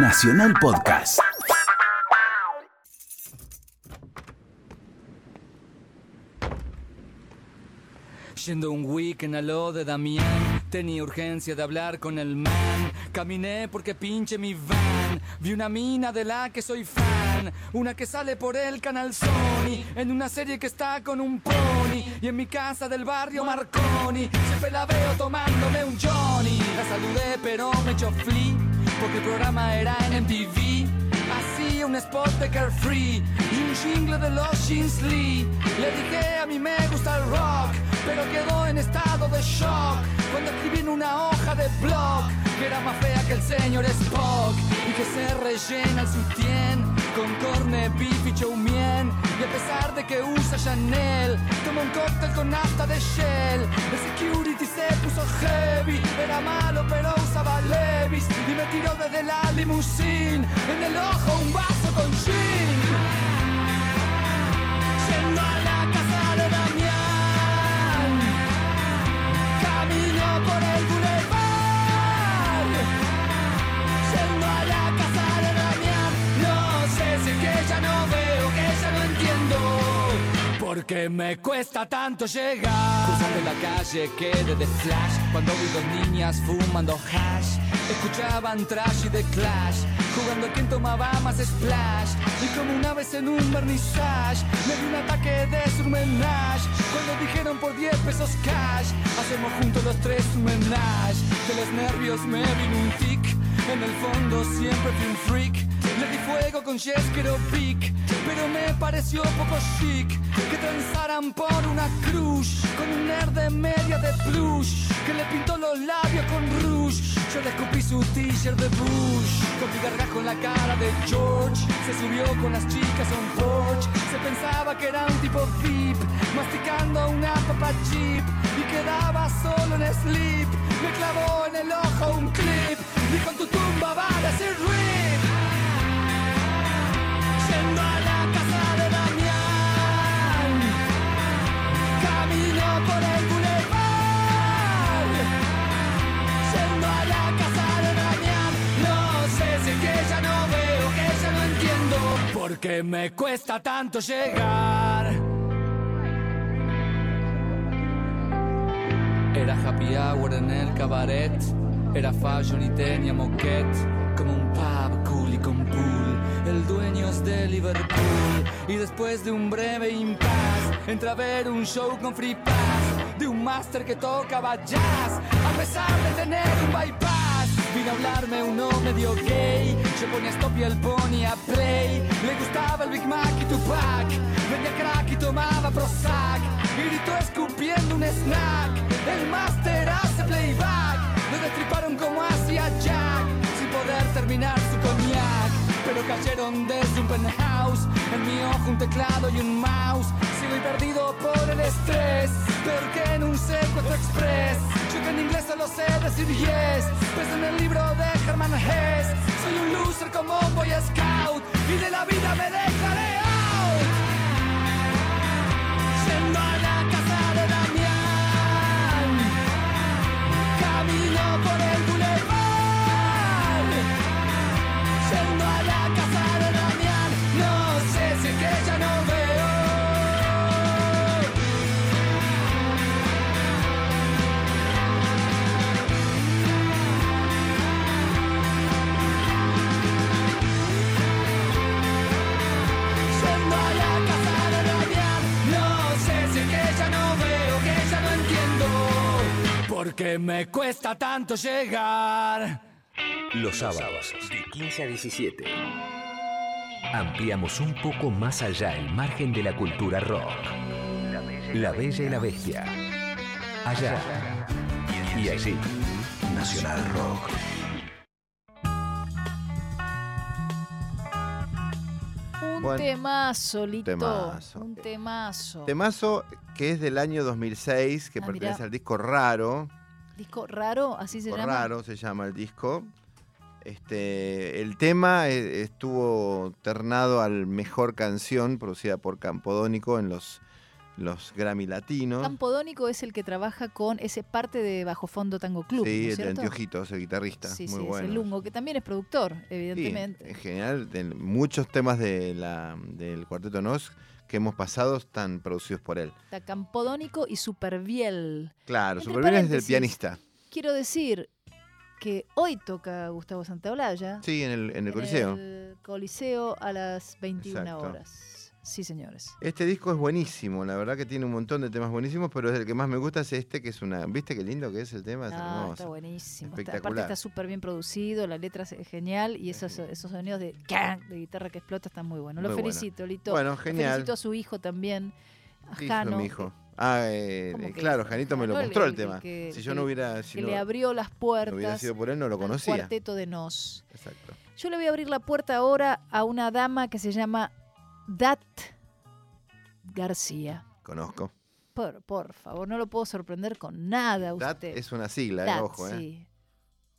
Nacional Podcast. Yendo un weekend a lo de Damián, tenía urgencia de hablar con el man. Caminé porque pinche mi van. Vi una mina de la que soy fan. Una que sale por el canal Sony. En una serie que está con un pony. Y en mi casa del barrio Marconi. Siempre la veo tomándome un Johnny. La saludé pero me echó flea. Porque el programa era en MTV. Hacía un spot de Carefree y un jingle de los Jeans Lee. Le dije a mí me gusta el rock, pero quedó en estado de shock cuando escribí en una hoja de blog que era más fea que el señor Spock y que se rellena el sutién con corne, y chow mein. Y a pesar de que usa Chanel, toma un cóctel con nafta de Shell. El security se puso heavy, era malo pero usaba Levis y me tiró desde la limusine en el ojo un vaso con gin. Porque me cuesta tanto llegar. Cruzando la calle quedé de flash cuando vi dos niñas fumando hash. Escuchaban trash y de clash, jugando a quien tomaba más splash. Y como una vez en un vernissage, me di un ataque de surmenage. Cuando dijeron por 10 pesos cash, hacemos juntos los tres un menage. De los nervios me vino un tic, en el fondo siempre fui un freak. Le di fuego con Jeskero Pic, pero me pareció poco chic que transaran por una cruz con un nerd de media de plush que le pintó los labios con rouge. Yo le escupí su t-shirt de Bush, con mi gargajo en la cara de George. Se subió con las chicas a un porch, se pensaba que era un tipo VIP, masticando una papa chip y quedaba solo en sleep. Me clavó en el ojo un clip, dijo en tu tumba va a decir RIP. Porque me cuesta tanto llegar. Era happy hour en el cabaret. Era fashion y tenía moquette De Liverpool Y después de un breve impasse Entra a ver un show con free pass De un máster que tocaba jazz A pesar de tener un bypass. Vino a hablarme uno medio gay Yo ponía stop y el ponía play. Le gustaba el Big Mac y Tupac Vendía crack y tomaba Prozac Y gritó escupiendo un snack. El máster hace playback Lo destriparon como hacía Jack Sin poder terminar cayeron desde un penthouse En mi ojo un teclado y un mouse. Sigo y perdido por el estrés Peor que en un secuestro express. Yo que en inglés solo sé decir yes Pues en el libro de Herman Hess Soy un loser como un boy scout Y de la vida Me cuesta tanto llegar Los sábados, de 15 a 17. Ampliamos un poco más allá el margen de la cultura rock. La Bella y la Bestia. Allá y allí. Nacional Rock. Un Bueno, temazo, Lito. temazo. Un temazo. Temazo que es del año 2006, que Ah, pertenece mirá. al disco Raro. Disco raro, así se llama. Raro se llama el disco. Este, el tema eh, estuvo ternado al mejor canción producida por Campodónico en los los Grammy Latinos. Campodónico es el que trabaja con ese parte de Bajo Fondo Tango Club. ¿no sí, el de? Anteojitos, el guitarrista. Sí, muy sí, bueno. es el Lungo, que también es productor, Sí, evidentemente. en general, de muchos temas de la, del Cuarteto Nos que hemos pasado están producidos por él. Está Campodónico y Superviel. Claro, Entre Super bien es del pianista. Quiero decir que hoy toca Gustavo Santaolalla. Sí, en el, en el Coliseo. el Coliseo a las 21 Exacto. horas. Sí, señores. Este disco es buenísimo, la verdad que tiene un montón de temas buenísimos, pero el que más me gusta es este, que es una. ¿Viste qué lindo que es el tema? Es Ah, hermoso. está buenísimo. Está- aparte está súper bien producido, la letra es genial y esos, esos sonidos de, de guitarra que explota están muy buenos. Lo Muy bueno. felicito, Lito. Bueno, Lo genial. felicito a su hijo también, a ¿Qué hizo Jano, mi hijo? Ah, eh, ¿Cómo eh, claro? Janito me lo el- mostró el, el tema. que- si yo no hubiera, si que no, le abrió las no hubiera puertas sido por él, no lo conocía. cuarteto de Nos. Exacto. Yo le voy a abrir la puerta ahora a una dama que se llama Dat García. Conozco. Por, por favor, no lo puedo sorprender con nada a Dat usted. es una sigla, eh, Dat, ojo, ¿eh? sí.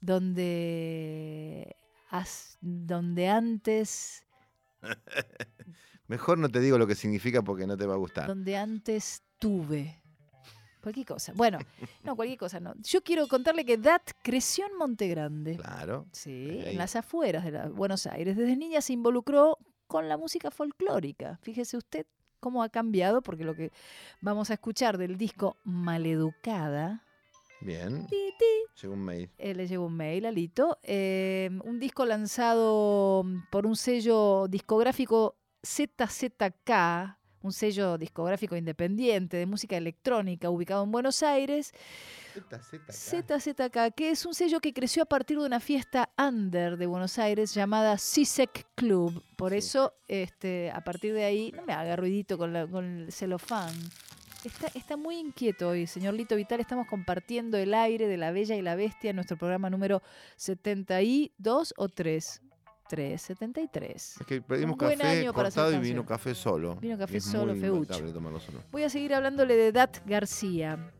Donde, as- donde antes, Mejor no te digo lo que significa porque no te va a gustar. donde antes tuve. Cualquier cosa. Bueno, no, cualquier cosa no. Yo quiero contarle que Dat creció en Monte Grande. Claro. Sí, en las afueras de la- Buenos Aires. Desde niña se involucró con la música folclórica. Fíjese usted cómo ha cambiado, porque lo que vamos a escuchar del disco Maleducada, Bien. ti, ti, Llegó un mail. eh, le llegó un mail a Lito, eh, un disco lanzado por un sello discográfico ZZK, un sello discográfico independiente de música electrónica ubicado en Buenos Aires, ZZK, que es un sello que creció a partir de una fiesta under de Buenos Aires llamada CISEC Club. Por Sí. eso, este, a partir de ahí, no me haga ruidito con, la- con el celofán. Está, está muy inquieto hoy, señor Lito Vital. Estamos compartiendo el aire de la Bella y la Bestia en nuestro programa número 72 o 3. 3, 73. Es que pedimos buen café año para hacer cortado y vino café solo. Vino café solo, feucho. solo. Voy a seguir hablándole de Dat García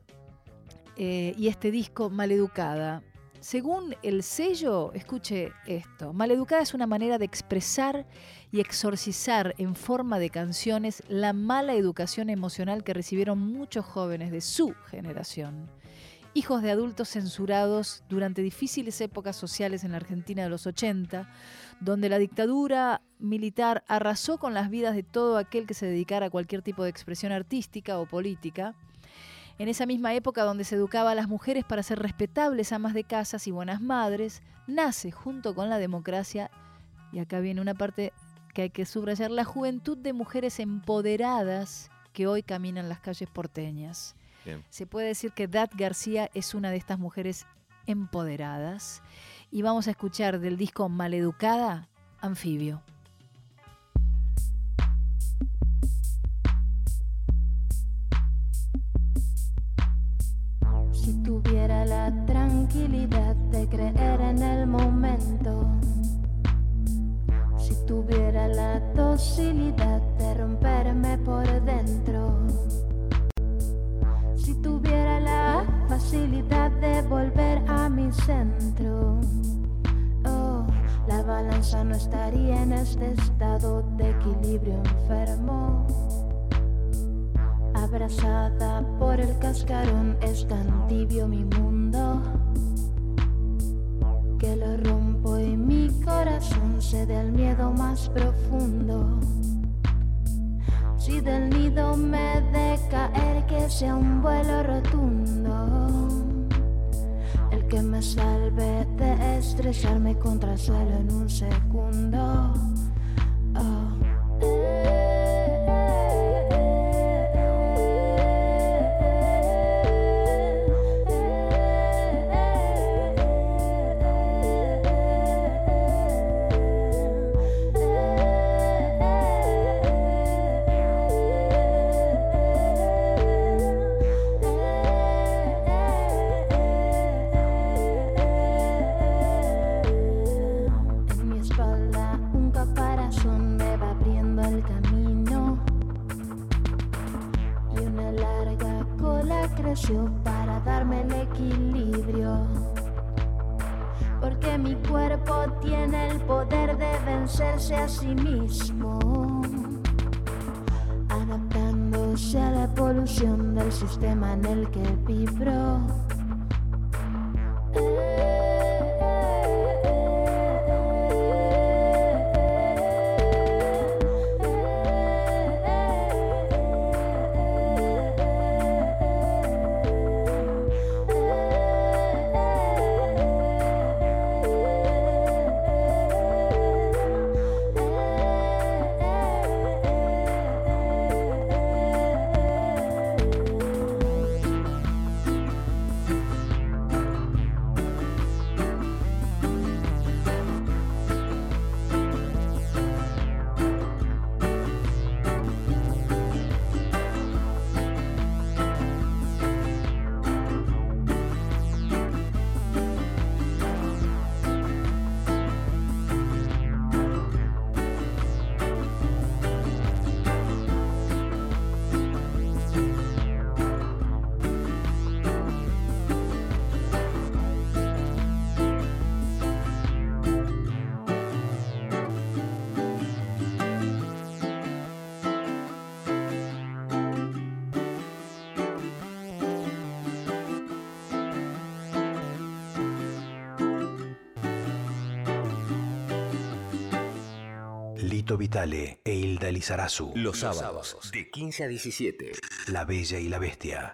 eh, y este disco Maleducada. Según el sello, escuche esto, Maleducada es una manera de expresar y exorcizar en forma de canciones la mala educación emocional que recibieron muchos jóvenes de su generación. Hijos de adultos censurados durante difíciles épocas sociales en la Argentina de los 80, donde la dictadura militar arrasó con las vidas de todo aquel que se dedicara a cualquier tipo de expresión artística o política. En esa misma época donde se educaba a las mujeres para ser respetables amas de casas y buenas madres, nace junto con la democracia, y acá viene una parte que hay que subrayar, la juventud de mujeres empoderadas que hoy caminan las calles porteñas. Bien. Se puede decir que Dat García es una de estas mujeres empoderadas. Y vamos a escuchar del disco Maleducada, Anfibio. Si tuviera la tranquilidad de creer en el momento, si tuviera la docilidad de romperme por dentro, si tuviera la facilidad de volver a mi centro, oh, la balanza no estaría en este estado de equilibrio enfermo. Abrazada por el cascarón es tan tibio mi mundo que lo rompo y mi corazón se da el miedo más profundo. Si del nido me de caer que sea un vuelo rotundo, el que me salve de estrellarme contra el suelo en un segundo. Creció para darme el equilibrio. Porque mi cuerpo tiene el poder de vencerse a sí mismo, adaptando todo sea la polución del sistema en el que vibro. Vitale e Hilda Lizarazu. Los sábados, de 15 a 17. La Bella y la Bestia.